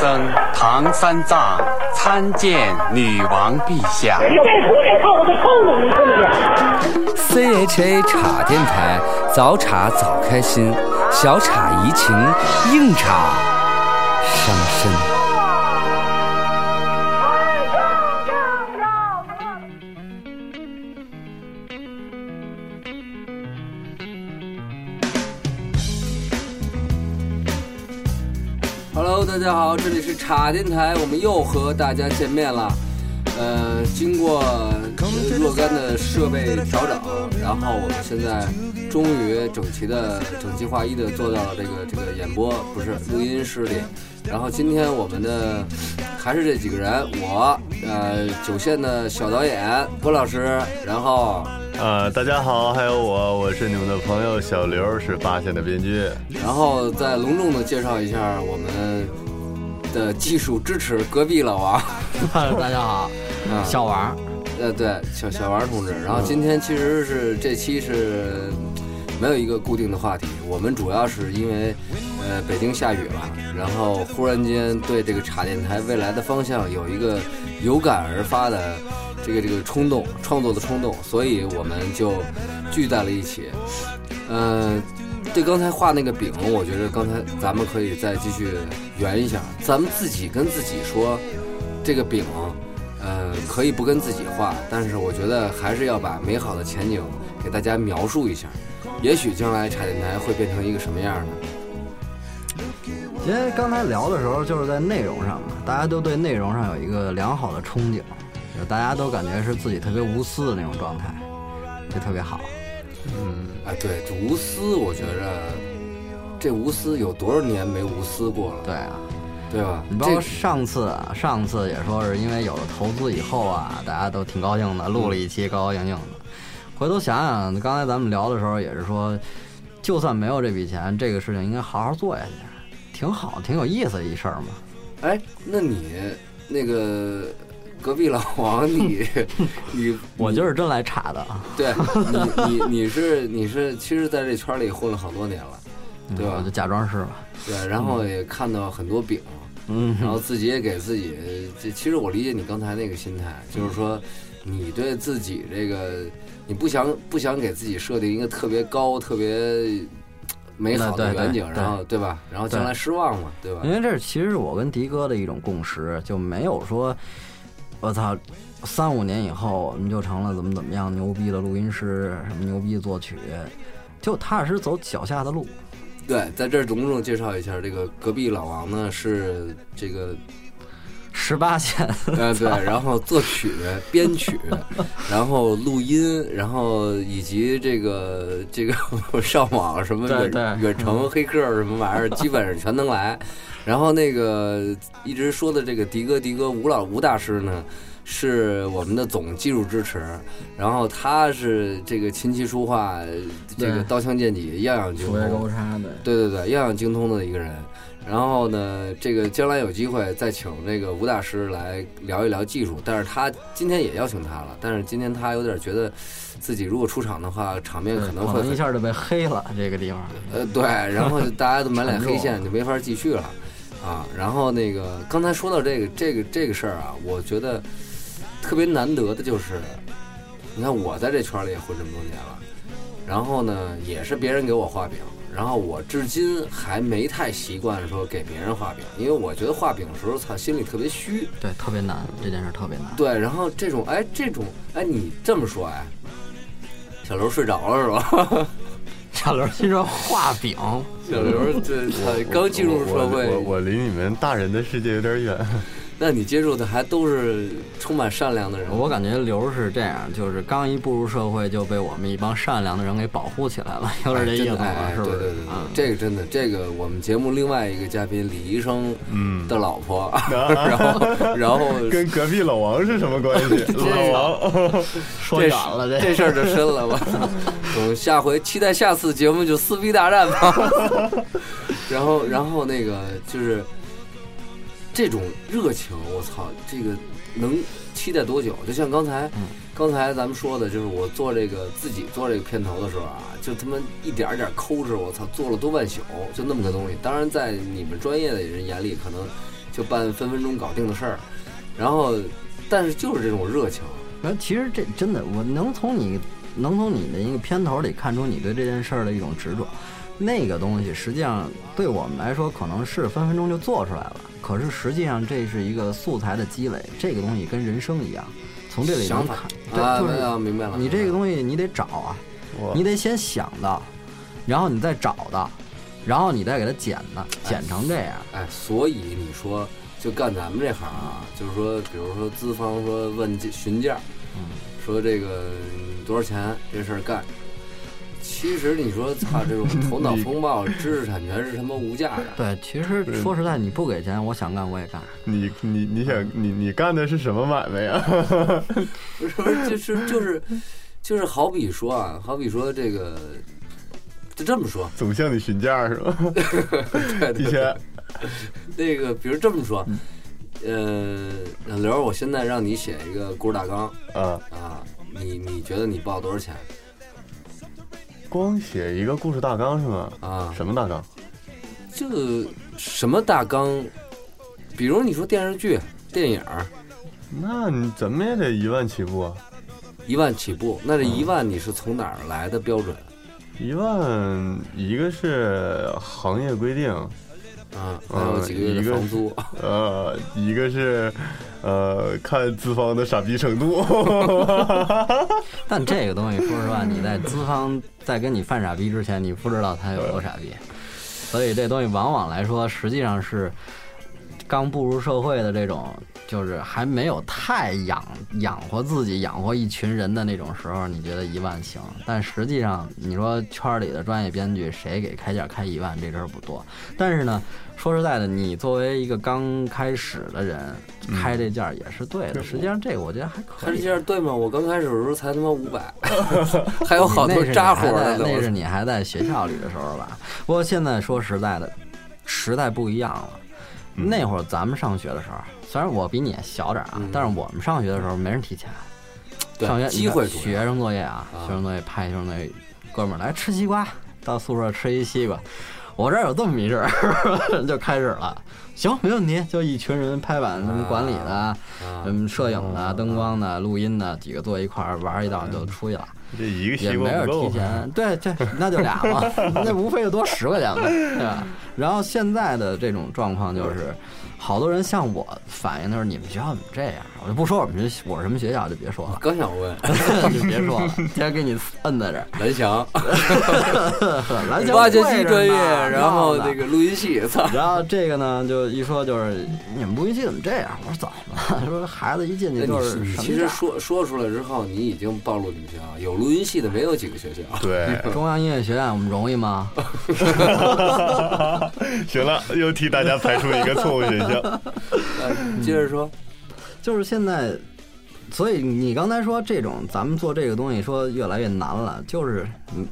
僧唐三藏参见女王陛下。CHA 茶电台，早茶早开心，小茶怡情，硬茶伤身。好，这里是茶电台，我们又和大家见面了。呃，经过呃若干的设备调整，然后我们现在终于整齐的、整齐划一的做到了这个这个演播不是录音室里。然后今天我们的还是这几个人，我呃九线的小导演郭老师，然后呃，大家好，还有我，我是你们的朋友小刘，是八线的编剧。然后再隆重的介绍一下我们的技术支持隔壁老王。大家好，啊小王，呃，对，小小王同志。然后今天其实是这期是没有一个固定的话题，我们主要是因为呃北京下雨了，然后忽然间对这个茶电台未来的方向有一个有感而发的这个这个冲动，创作的冲动，所以我们就聚在了一起。嗯、对刚才画那个饼，我觉得刚才咱们可以再继续圆一下，咱们自己跟自己说，这个饼，呃，可以不跟自己画，但是我觉得还是要把美好的前景给大家描述一下。也许将来茶电台会变成一个什么样呢？因为刚才聊的时候就是在内容上嘛，大家都对内容上有一个良好的憧憬，就大家都感觉是自己特别无私的那种状态，就特别好。哎，对，这无私，我觉着这无私有多少年没无私过了，对啊，对吧？你包括上次啊，上次也说是因为有了投资以后啊，大家都挺高兴的，录了一期高高兴兴的。回头想想，刚才咱们聊的时候也是说，就算没有这笔钱，这个事情应该好好做下去，挺好，挺有意思的一事儿嘛。哎，那你那个隔壁老王，你 你我就是真来查的啊，对你你你是你是，其实在这圈里混了好多年了，对吧我就？假装是吧。对，然后也看到很多饼，嗯，然后自己也给自己，这其实我理解你刚才那个心态，就是说你对自己这个，你不想不想给自己设定一个特别高、特别美好的远景，然后对吧？然后将来失望嘛，对吧因？为这其实是我跟迪哥的一种共识，就没有说，我操，三五年以后我们就成了怎么怎么样牛逼的录音师，什么牛逼的作曲，就踏实走脚下的路。对，在这儿隆重介绍一下，这个隔壁老王呢是这个十八线，呃，对，然后作曲、编曲，然后录音，然后以及这个这个 上网什么远程黑客什么玩意儿，基本上全能来。然后那个一直说的这个迪哥迪哥吴老吴大师呢，是我们的总技术支持，然后他是这个琴棋书画，这个刀枪剑戟样样精通。叉的。对对对，样样精通的一个人。然后呢，这个将来有机会再请这个吴大师来聊一聊技术，但是他今天也邀请他了，但是今天他有点觉得自己如果出场的话，场面可能会一下就被黑了这个地方。呃对，然后大家都满脸黑线，就没法继续了啊。然后那个刚才说到这个这个这个事儿啊，我觉得特别难得的就是，你看我在这圈里也混这么多年了，然后呢也是别人给我画饼，然后我至今还没太习惯说给别人画饼，因为我觉得画饼的时候，操，心里特别虚。对，特别难，这件事特别难。对，然后这种哎这种哎你这么说哎，小刘睡着了是吧？小刘心说画饼，小刘这他刚进入社会，我我我离你们大人的世界有点远。那你接触的还都是充满善良的人。我感觉刘是这样，就是刚一步入社会就被我们一帮善良的人给保护起来了，有点这意思吧？哎是不是？对对对对嗯，这个真的，这个我们节目另外一个嘉宾李医生嗯的老婆，然后然 后跟隔壁老王是什么关系？老王，说远了这这事儿就深了吧，我下回期待下次节目就撕逼大战吧。然后然后那个就是这种热情，我操，这个能期待多久？就像刚才，嗯刚才咱们说的，就是我做这个自己做这个片头的时候啊，就他妈一点儿点儿抠着，我操，做了多半宿，就那么个东西。当然，在你们专业的人眼里，可能就办分分钟搞定的事儿，然后但是就是这种热情，然后其实这真的，我能从你能从你的一个片头里看出你对这件事儿的一种执着。那个东西实际上对我们来说可能是分分钟就做出来了，可是实际上这是一个素材的积累。这个东西跟人生一样，从这里能想看，啊，对，就是啊明白了。你这个东西你得找啊，你得先想到，然后你再找到，然后你再给它剪的，剪成这样。哎，所以你说就干咱们这行啊，就是说，比如说资方说问价询价，嗯，说这个嗯多少钱这事儿干。其实你说操，这种头脑风暴、知识产权是他妈无价的。对，其实说实在，你不给钱，我想干我也干。你你你想你你干的是什么买卖呀？不是不是，就是就是就是好比说啊，好比说这个，就这么说，总向你询价是吧？对对一千，那个，比如这么说，呃，老刘，我现在让你写一个故事大纲啊，啊，你你觉得你报多少钱光写一个故事大纲是吗？啊？什么大纲？这个什么大纲？比如你说电视剧、电影儿，那你怎么也得一万起步啊？一万起步，那这一万你是从哪儿来的标准一万，一个是行业规定，啊？还有几个月的房租？呃，一个是呃看资方的傻逼程度。但这个东西，说实话，你在资方在跟你犯傻逼之前，你不知道他有多傻逼，所以这东西往往来说，实际上是刚步入社会的这种，就是还没有太养养活自己、养活一群人的那种时候，你觉得一万行？但实际上，你说圈里的专业编剧谁给开价开一万，这真儿不多。但是呢，说实在的，你作为一个刚开始的人，开这价也是对的。实际上，这个我觉得还可以开这。价对吗？我刚开始的时候才他妈五百，还有好多那是你扎活呢。那是你还在学校里的时候吧？不过现在说实在的，时代不一样了。嗯那会儿咱们上学的时候，虽然我比你小点儿啊，嗯但是我们上学的时候没人提钱。上学机会学生作业啊，啊学生作业派学生作业，哥们儿来吃西瓜，到宿舍吃一西瓜。我这儿有这么一事儿，就开始了。行，没问题，就一群人拍板，什么管理的，啊什么摄影的、灯光的、录音的，几个坐一块儿玩一道就出去了。这一个也西瓜没有提。前，对，对那就俩嘛，那无非就多十块钱嘛，对吧？然后现在的这种状况就是，好多人向我反映的是你们学校怎么这样？我就不说我们学我是什么学校，就别说了，刚想问就别说了，先给你摁在这儿。蓝翔，蓝翔挖掘机专业，呢然后那个录音系，操，然后这个呢，就一说就是你们录音系怎么这样？我说怎么了？说孩子一进那去就是其实说说出来之后，你已经暴露你们学校有录音系的，没有几个学校。对，中央音乐学院，我们容易吗？行了，又替大家排除一个错误选项。呃接着说，就是现在，所以你刚才说这种咱们做这个东西说越来越难了，就是嗯，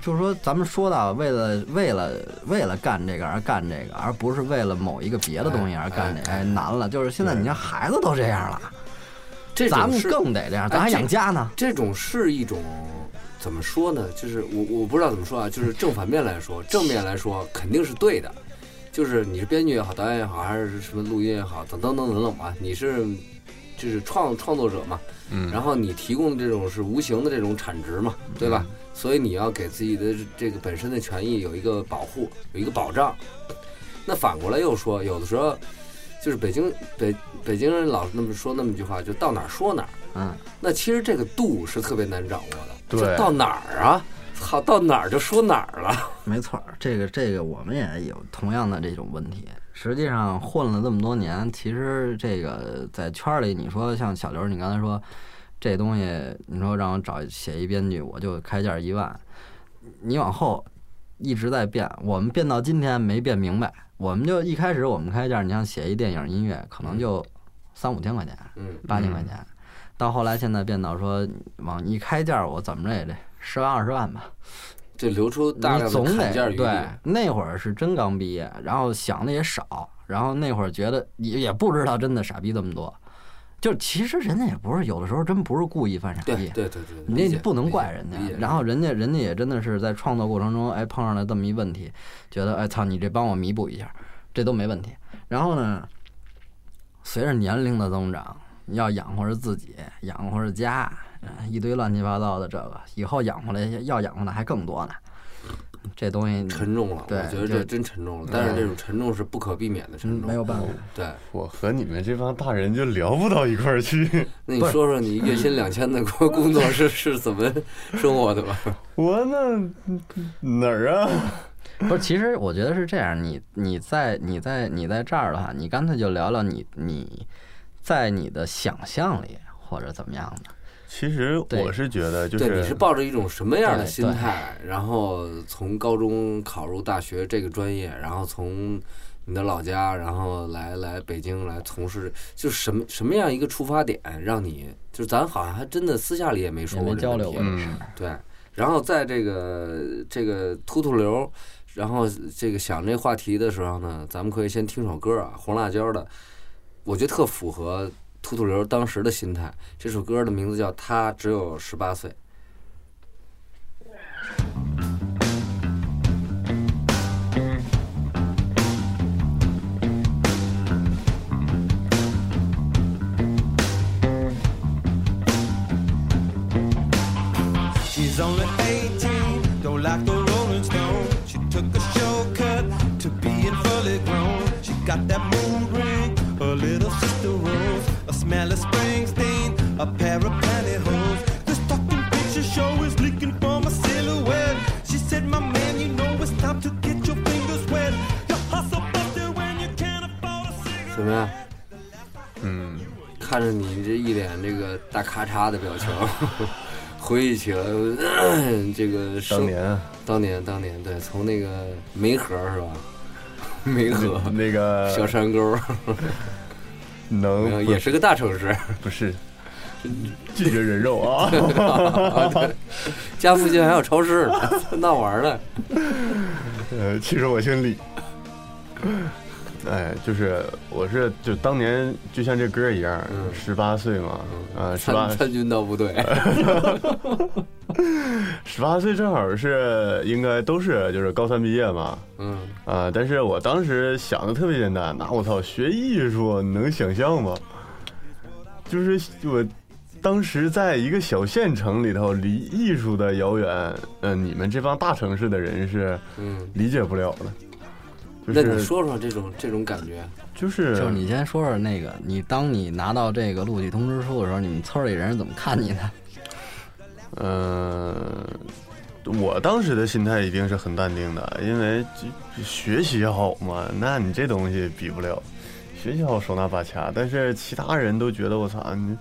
就是说咱们说到为了为了为了干这个而干这个，而不是为了某一个别的东西而干这个，哎难了。就是现在你看孩子都这样了，这咱们更得这样，咱还养家呢。这种是一种怎么说呢？就是我我不知道怎么说啊，就是正反面来说，正面来说肯定是对的，就是你是编剧也好，导演也好，还是什么录音也好，等等等等等吧，你是就是创创作者嘛，嗯，然后你提供的这种是无形的这种产值嘛，对吧？所以你要给自己的这个本身的权益有一个保护，有一个保障。那反过来又说，有的时候就是北京北北京人老是那么说那么一句话，就到哪儿说哪儿。嗯，那其实这个度是特别难掌握的，对就到哪儿啊？操，到哪儿就说哪儿了。没错儿，这个这个我们也有同样的这种问题。实际上混了这么多年，其实这个在圈儿里，你说像小刘，你刚才说这东西，你说让我找写一编剧，我就开价一万，你往后一直在变，我们变到今天没变明白。我们就一开始我们开价，你像写一电影音乐，可能就三五千块钱，嗯，八千块钱，到后来现在变到说往一开价，我怎么着也得十万二十万吧。就留出大你量的总得。对，那会儿是真刚毕业，然后想的也少，然后那会儿觉得也也不知道真的傻逼这么多，就其实人家也不是有的时候真不是故意犯傻逼，对对对，你理解这不能怪人。家然后人家人家也真的是在创作过程中，哎碰上了这么一问题，觉得哎操你这帮我弥补一下，这都没问题。然后呢，随着年龄的增长，你要养活着自己，养活着家，嗯一堆乱七八糟的这个，以后养活来要养活的还更多呢。这东西沉重了，对我觉得这真沉重了。但是这种沉重是不可避免的沉嗯重，没有办法。对。我和你们这帮大人就聊不到一块儿去。那你说说你月薪两千的工 工作是是怎么生活的吧？我那哪儿啊？不是，其实我觉得是这样，你你在你在你在这儿的话，你干脆就聊聊你你在你的想象里或者怎么样的。其实我是觉得，就对，你是是抱着一种什么样的心态，然后从高中考入大学这个专业，然后从你的老家，然后来来北京来从事，就是什么什么样一个出发点，让你就是咱好像还真的私下里也没说也没交过这问题流过这事儿。对，然后在这个这个突突流，然后这个想这话题的时候呢，咱们可以先听首歌啊，红辣椒的，我觉得特符合吐吐流当时的心态。这首歌的名字叫《他只有十八岁》。怎么样？嗯，看着你这一脸这个大咔嚓的表情，回忆起了、这个当年啊当年当年对，从那个梅河是吧？梅河那个小山沟，能也是个大城市。不是拒绝人肉啊？家附近还有超市呢，闹玩儿呢。呃，其实我姓李。哎，就是我是就当年就像这歌一样嗯，十八岁嘛，啊，十八参参军到部队，十八岁正好是应该都是就是高三毕业嘛，嗯，啊，但是我当时想的特别简单，那我操，学艺术你能想象吗？就是我当时在一个小县城里头，离艺术的遥远，嗯、你们这帮大城市的人是嗯，理解不了的。就那你说说这种这种感觉，就是就是你先说说那个，你当你拿到这个录取通知书的时候，你们村里人是怎么看你的？嗯，我当时的心态一定是很淡定的，因为这学习好嘛，那你这东西比不了，学习好手拿把掐，但是其他人都觉得我操你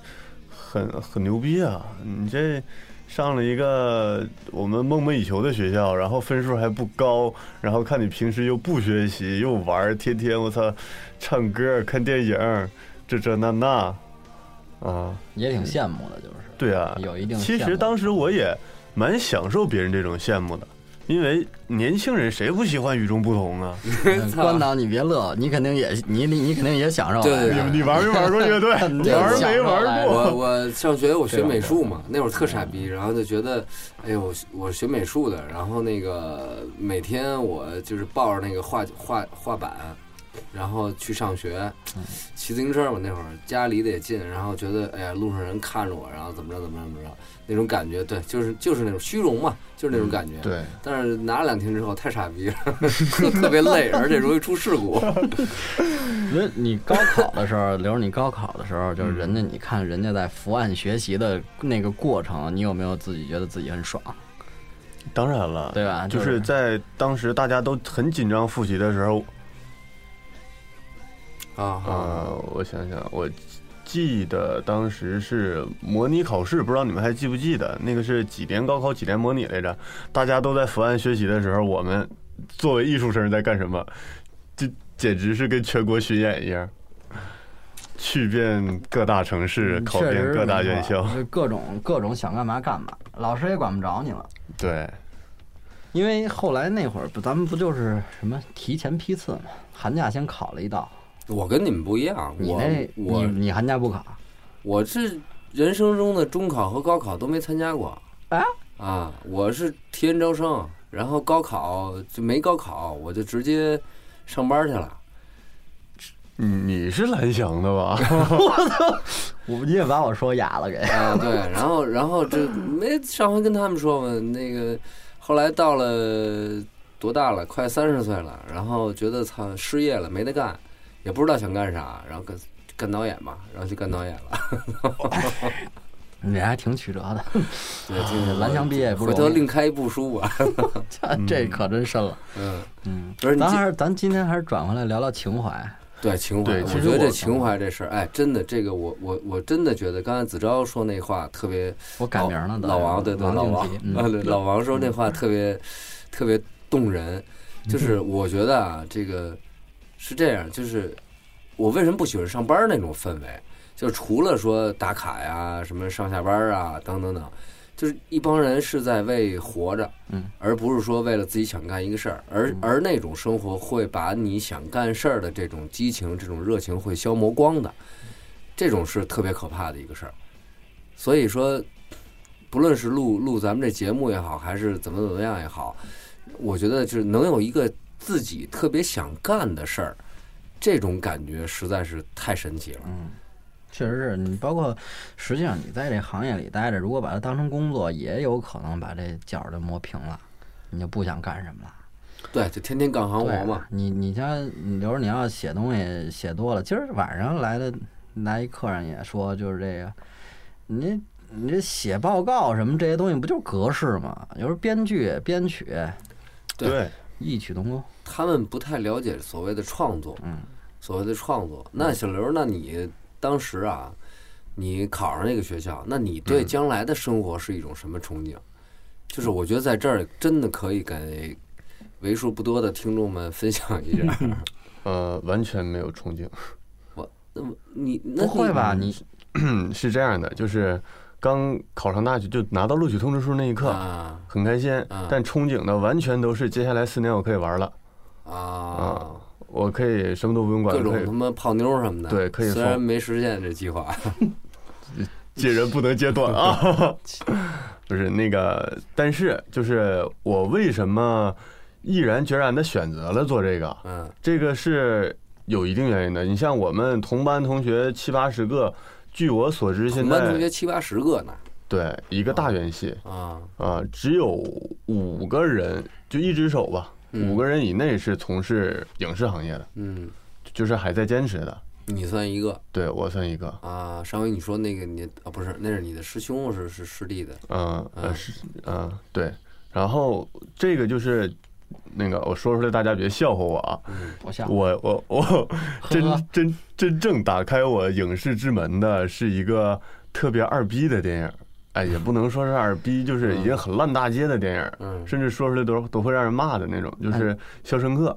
很很牛逼啊，你这上了一个我们梦寐以求的学校，然后分数还不高，然后看你平时又不学习又玩，天天我操唱歌看电影，这这那那。啊。也挺羡慕的，就是对啊，有一定其实当时我也蛮享受别人这种羡慕的，因为年轻人谁不喜欢与众不同啊？嗯 关导你别乐，你肯定也你你你肯定也享受对对对你你玩没玩过乐队？你玩没玩过？我我上学我学美术嘛，那会儿特傻逼，然后就觉得，哎呦，我学美术的，然后那个每天我就是抱着那个画画画板，然后去上学，骑自行车嘛，那会儿家离得也近，然后觉得哎呀路上人看着我，然后怎么着怎么着怎么着，那种感觉，对，就是就是那种虚荣嘛，就是那种感觉。对，但是拿了两天之后太傻逼了，特别累，而且容易出事故。那你高考的时候，刘儿，你高考的时候，嗯就是人家，你看人家在伏案学习的那个过程，你有没有自己觉得自己很爽？当然了，对吧就就是是在当时大家都很紧张复习的时候，啊啊！呃，我想想，我记得当时是模拟考试，不知道你们还记不记得？那个是几年高考几年模拟来着？大家都在伏案学习的时候，我们作为艺术生在干什么？就简直是跟全国巡演一样，去遍各大城市，考遍各大院校。就各种各种想干嘛干嘛，老师也管不着你了。对，因为后来那会儿不，咱们不就是什么提前批次嘛，寒假先考了一道，我跟你们不一样，我你我你你寒假不考我是人生中的中考和高考都没参加过啊？啊！我是提前招生，然后高考就没高考，我就直接上班去了。你你是蓝翔的吧？我你也把我说哑了给。啊，对，然后然后这没上回跟他们说嘛，那个后来到了多大了，快三十岁了，然后觉得操失业了，没得干，也不知道想干啥，然后干干导演嘛，然后就干导演了。你还挺曲折的，对，这蓝翔毕业不回头另开一部书 吧。这这可真深了。嗯，嗯，不是咱还是咱今天还是转回来聊聊情怀。对情怀，我觉得这情怀这事儿，哎，真的，这个我我我真的觉得，刚才子昭说那话特别我改名了，老王对对老王，啊嗯，对老王说那话特别特别动人，就是我觉得啊，这个是这样，就是我为什么不喜欢上班那种氛围，就除了说打卡呀、什么上下班啊等等等，就是一帮人是在为活着，嗯，而不是说为了自己想干一个事儿，而而那种生活会把你想干事儿的这种激情、这种热情会消磨光的，这种是特别可怕的一个事儿。所以说，不论是录录咱们这节目也好，还是怎么怎么样也好，我觉得就是能有一个自己特别想干的事儿，这种感觉实在是太神奇了。嗯确实是你，包括实际上你在这行业里待着，如果把它当成工作，也有可能把这角儿就磨平了，你就不想干什么了。对，就天天干行活嘛。你你像，你比如说你要写东西写多了，今儿晚上来的来一客人也说，就是这个，你你这写报告什么这些东西不就是格式吗？有时候编剧、编曲对对，异曲同工。他们不太了解所谓的创作，嗯，所谓的创作。那小刘，那你当时啊，你考上那个学校，那你对将来的生活是一种什么憧憬？就是我觉得在这儿真的可以给为数不多的听众们分享一下。呃，完全没有憧憬。那么你那不会吧？你是这样的，就是刚考上大学就拿到录取通知书那一刻，啊很开心啊，但憧憬的完全都是接下来四年我可以玩了，啊，我可以什么都不用管，各种他妈泡妞什么的。对可以虽然没实现这计划。接人不能接短啊。不是那个，但是就是我为什么毅然决然的选择了做这个，嗯这个是有一定原因的。你像我们同班同学七八十个，据我所知，现在我们班同学七八十个呢。对一个大院系啊，啊，只有五个人，就一只手吧，嗯五个人以内是从事影视行业的，嗯，就是还在坚持的。你算一个对我算一个，啊。上回你说那个你啊，不是，那是你的师兄是是师弟的。嗯呃嗯是嗯对，然后这个就是那个我说出来大家别笑话我啊，我我我真真真正打开我影视之门的是一个特别二逼的电影，哎，也不能说是二逼，就是已经很烂大街的电影，嗯甚至说出来都都会让人骂的那种，就是《肖申克》。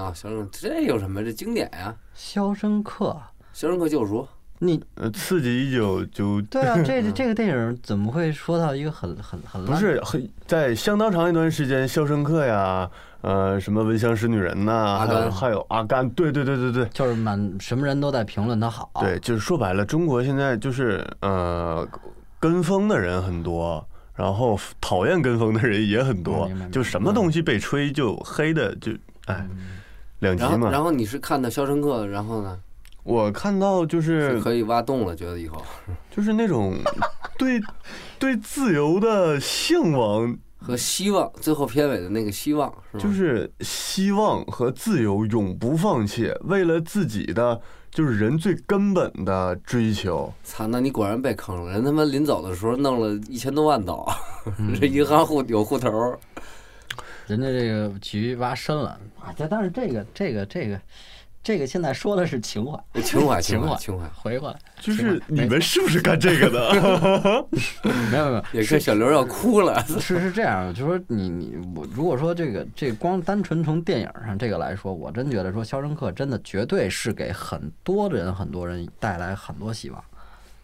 啊，肖申克这有什么？这经典呀，《肖申克》，《肖申克救赎》你呃，刺激一九九 对啊，这这个电影怎么会说到一个很很很烂不是很在相当长一段时间，《肖申克》呀，呃，什么《闻香识女人》呐，阿甘还有还有阿甘，对对对对对。就是满什么人都在评论他好，对，就是说白了，中国现在就是呃，跟风的人很多，然后讨厌跟风的人也很多就什么东西被吹就黑的就哎，两极嘛然。后你是看的《肖申克》，然后呢我看到就是是可以挖洞了，觉得以后 就是那种对 对自由的向往，和希望，最后片尾的那个希望是吧？就是希望和自由永不放弃，为了自己的就是人最根本的追求。操，那你果然被坑了。人他妈临走的时候弄了一千多万刀，这银行户有户头，人家这个局挖深了啊！这但是这个这个这个这个现在说的是情怀，情怀情怀怀情怀。回过来就是你们是不是干这个的？没 有没有，也是小刘要哭了，是是这样，就说你你我如果说这个这光单纯从电影上这个来说，我真觉得说《肖申克》真的绝对是给很多人很多人带来很多希望。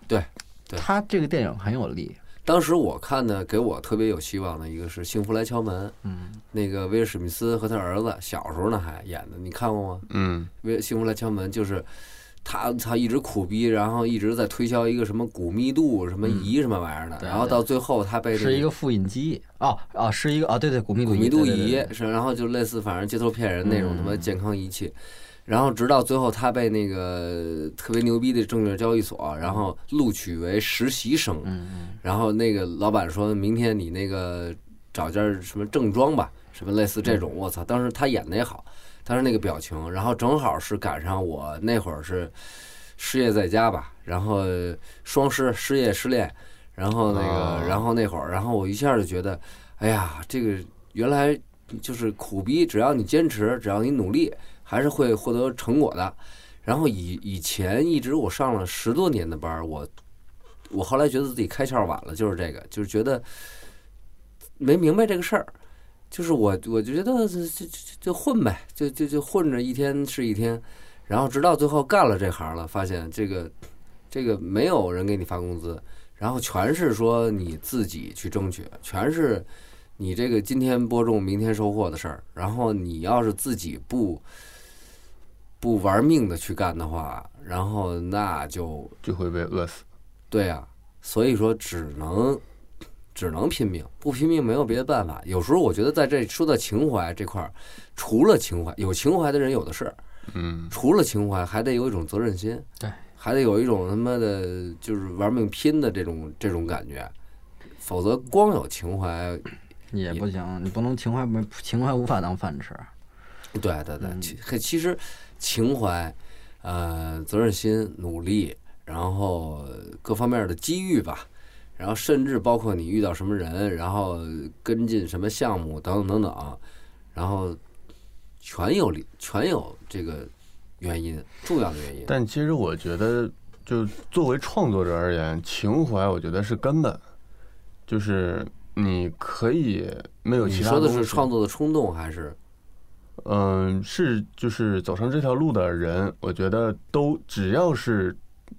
对对他这个电影很有力，当时我看的给我特别有希望的一个是《幸福来敲门》，嗯，那个威尔史密斯和他儿子小时候呢还演的，你看过吗？嗯，威尔幸福来敲门就是他他一直苦逼，然后一直在推销一个什么骨密度什么仪什么玩意儿的，对然后到最后他被这是一个复印机。哦哦，是一个哦对对骨密度骨密度对对对仪对。是，然后就类似反正街头骗人那种他妈健康仪器。然后直到最后他被那个特别牛逼的证券交易所，然后录取为实习生，然后那个老板说明天你那个找件什么正装吧，什么类似这种，我操！当时他演的也好，当时那个表情，然后正好是赶上我那会儿是失业在家吧，然后双失，失业失恋，然后那个，哦然后那会儿，然后我一下就觉得，哎呀，这个原来就是苦逼，只要你坚持，只要你努力，还是会获得成果的。然后以以前一直我上了十多年的班儿，我我后来觉得自己开窍晚了，就是这个，就是觉得没明白这个事儿，就是我我就觉得就就就就混呗，就就就混着一天是一天，然后直到最后干了这行了，发现这个这个没有人给你发工资，然后全是说你自己去争取，全是你这个今天播种明天收获的事儿，然后你要是自己不不玩命的去干的话，然后那就就会被饿死。对呀、所以说只能只能拼命，不拼命没有别的办法。有时候我觉得在这说到情怀这块儿，除了情怀，有情怀的人有的是，嗯，除了情怀，还得有一种责任心，对，还得有一种他妈的，就是玩命拼的这种这种感觉，否则光有情怀，也不行，你不能情怀没情怀无法当饭吃。对对对，嗯其其实情怀，呃，责任心、努力，然后各方面的机遇吧，然后甚至包括你遇到什么人，然后跟进什么项目等等等等，然后全有，全有这个原因，重要的原因。但其实我觉得，就作为创作者而言，情怀我觉得是根本，就是你可以没有其他你说的是创作的冲动还是？嗯，是就是走上这条路的人，我觉得都只要是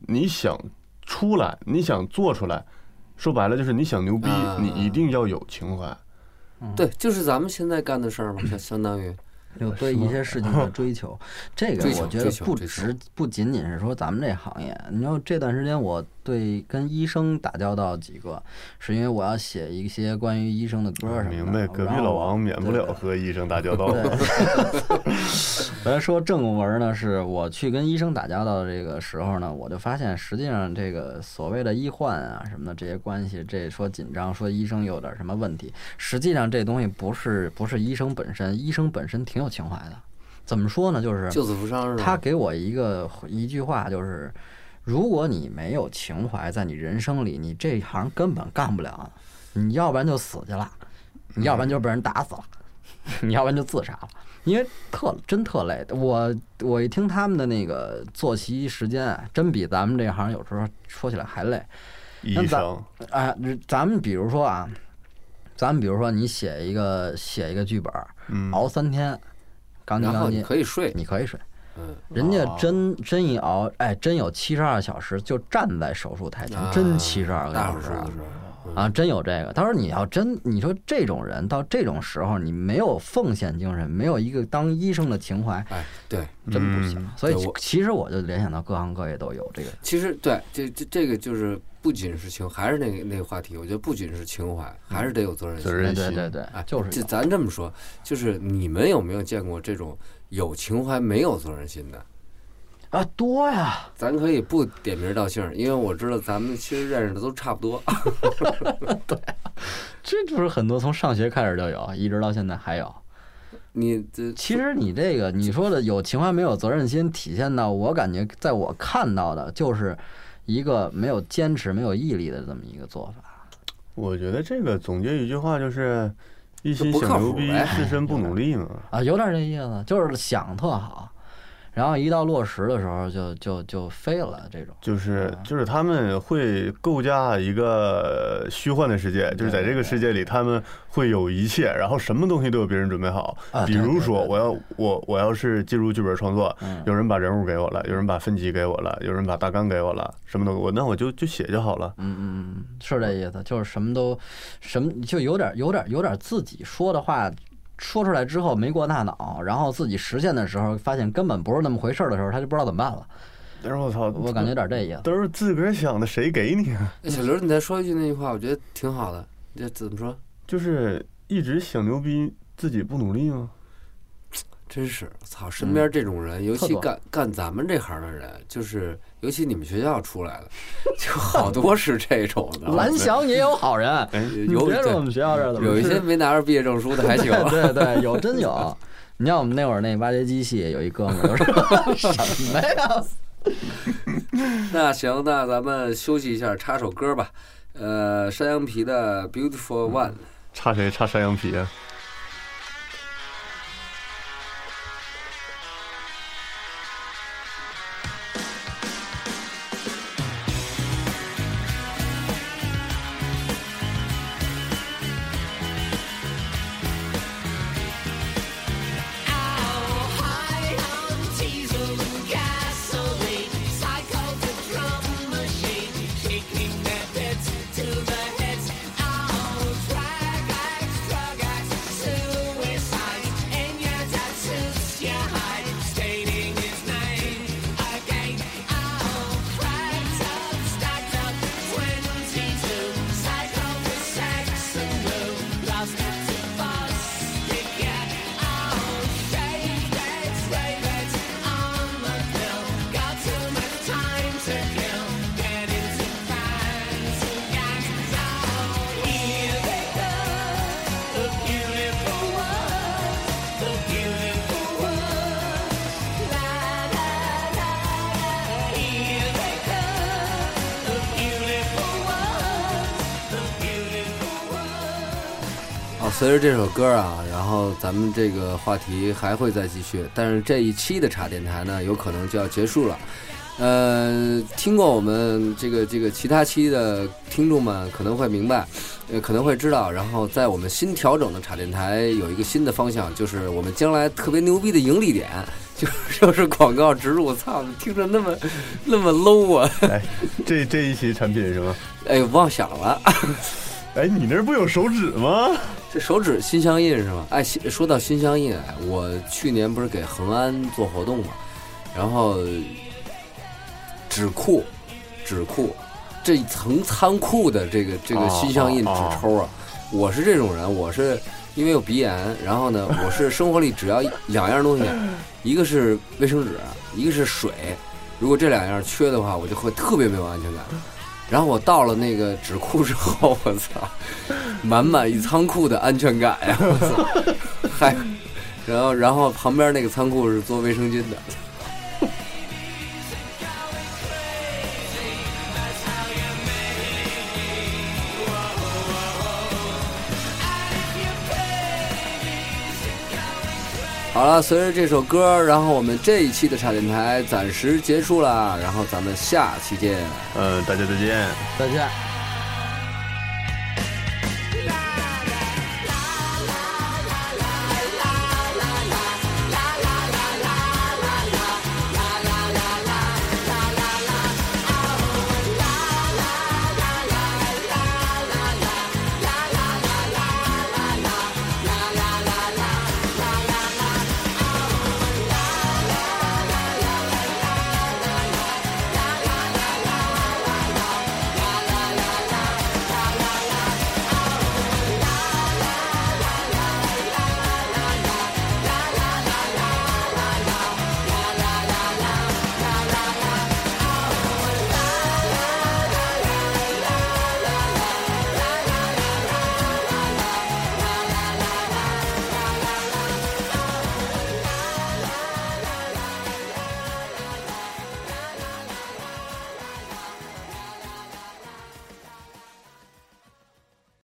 你想出来，你想做出来，说白了就是你想牛逼，啊你一定要有情怀。对，就是咱们现在干的事儿嘛，相相当于有对一些事情的追求，这个我觉得不只不仅仅是说咱们这行业。你知道这段时间我对跟医生打交道几个，是因为我要写一些关于医生的歌什么的。明白，隔壁老王免不了和医生打交道。对，来说正文呢，是我去跟医生打交道的这个时候呢，我就发现实际上这个所谓的医患啊什么的这些关系，这说紧张，说医生有点什么问题，实际上这东西不是不是医生本身，医生本身挺有情怀的。怎么说呢？就是救死扶伤是吧？他给我一个一句话，就是如果你没有情怀，在你人生里，你这行根本干不了。你要不然就死去了，你要不然就被人打死了，你要不然就自杀了，因为特真特累。我我一听他们的那个作息时间啊，真比咱们这行有时候说起来还累。医那咱生，哎，咱们比如说啊，咱们比如说你写一个写一个剧本，嗯，熬三天，钢筋钢筋，可以睡，你可以睡。嗯，人家哦真真一熬，哎，真有七十二小时就站在手术台前，真七十二个大小时啊真有这个。他说你要真，你说这种人到这种时候，你没有奉献精神，没有一个当医生的情怀，哎，对，真不行嗯。所以我其实我就联想到各行各业都有这个。其实对，这这这个就是不仅是情，还是那个那个话题，我觉得不仅是情怀，还是得有责任心。责任心对对对哎，，就是有咱这么说，就是你们有没有见过这种有情怀没有责任心的？啊，多呀。咱可以不点名道姓，因为我知道咱们其实认识的都差不多。对这就是很多从上学开始就有，一直到现在还有。你这其实你这个你说的有情怀没有责任心，体现到我感觉，在我看到的就是一个没有坚持、没有毅力的这么一个做法。我觉得这个总结一句话就是：一心想牛逼，自身不努力嘛。啊，有点这意思，就是想特好，然后一到落实的时候就就就废了这种。就是就是他们会构架一个虚幻的世界，就是在这个世界里，他们会有一切，然后什么东西都有别人准备好啊。比如说，我要我我要是进入剧本创作，嗯有人把人物给我了，有人把分级给我了，有人把大纲给我了，什么都我，那我就就写就好了。嗯嗯嗯，是这意思，就是什么都什么就有点有点有点自己说的话。说出来之后没过大脑，然后自己实现的时候发现根本不是那么回事儿的时候，他就不知道怎么办了。但是我操，我感觉有点这意思。都是自个儿想的，谁给你啊？哎小刘，你再说一句那句话，我觉得挺好的。这怎么说？就是一直想牛逼，自己不努力吗？真是操！身边这种人，尤其干干咱们这行的人，就是尤其你们学校出来的，就 好多是这种的。蓝翔也有好人，有别说我们学校这儿怎么有一些没拿着毕业证书的还行。对对，有真有。你像我们那会儿那挖掘机系有一哥们儿，说 什么呀？那行，那咱们休息一下，插首歌吧。呃，山羊皮的《Beautiful One》。插谁？插山羊皮啊？随着这首歌啊，然后咱们这个话题还会再继续，但是这一期的茶电台呢，有可能就要结束了。呃，听过我们这个这个其他期的听众们可能会明白，呃，可能会知道。然后在我们新调整的茶电台有一个新的方向，就是我们将来特别牛逼的盈利点，就是就是广告植入。操，听着那么那么 low 啊！哎，这这一期产品是吗？哎，忘想了。哎，你那儿不有手指吗？这手指心相印是吗？哎，说到心相印，哎，我去年不是给恒安做活动嘛，然后纸库，纸库这一层仓库的这个这个哦心相印纸哦抽啊，我是这种人，我是因为有鼻炎，然后呢，我是生活里只要两样东西，一个是卫生纸，一个是水，如果这两样缺的话，我就会特别没有安全感。然后我到了那个纸库之后，我操，满满一仓库的安全感呀！我操，还，然后然后旁边那个仓库是做卫生巾的。好了，随着这首歌，然后我们这一期的茶电台暂时结束了，然后咱们下期见。嗯，大家再见。再见。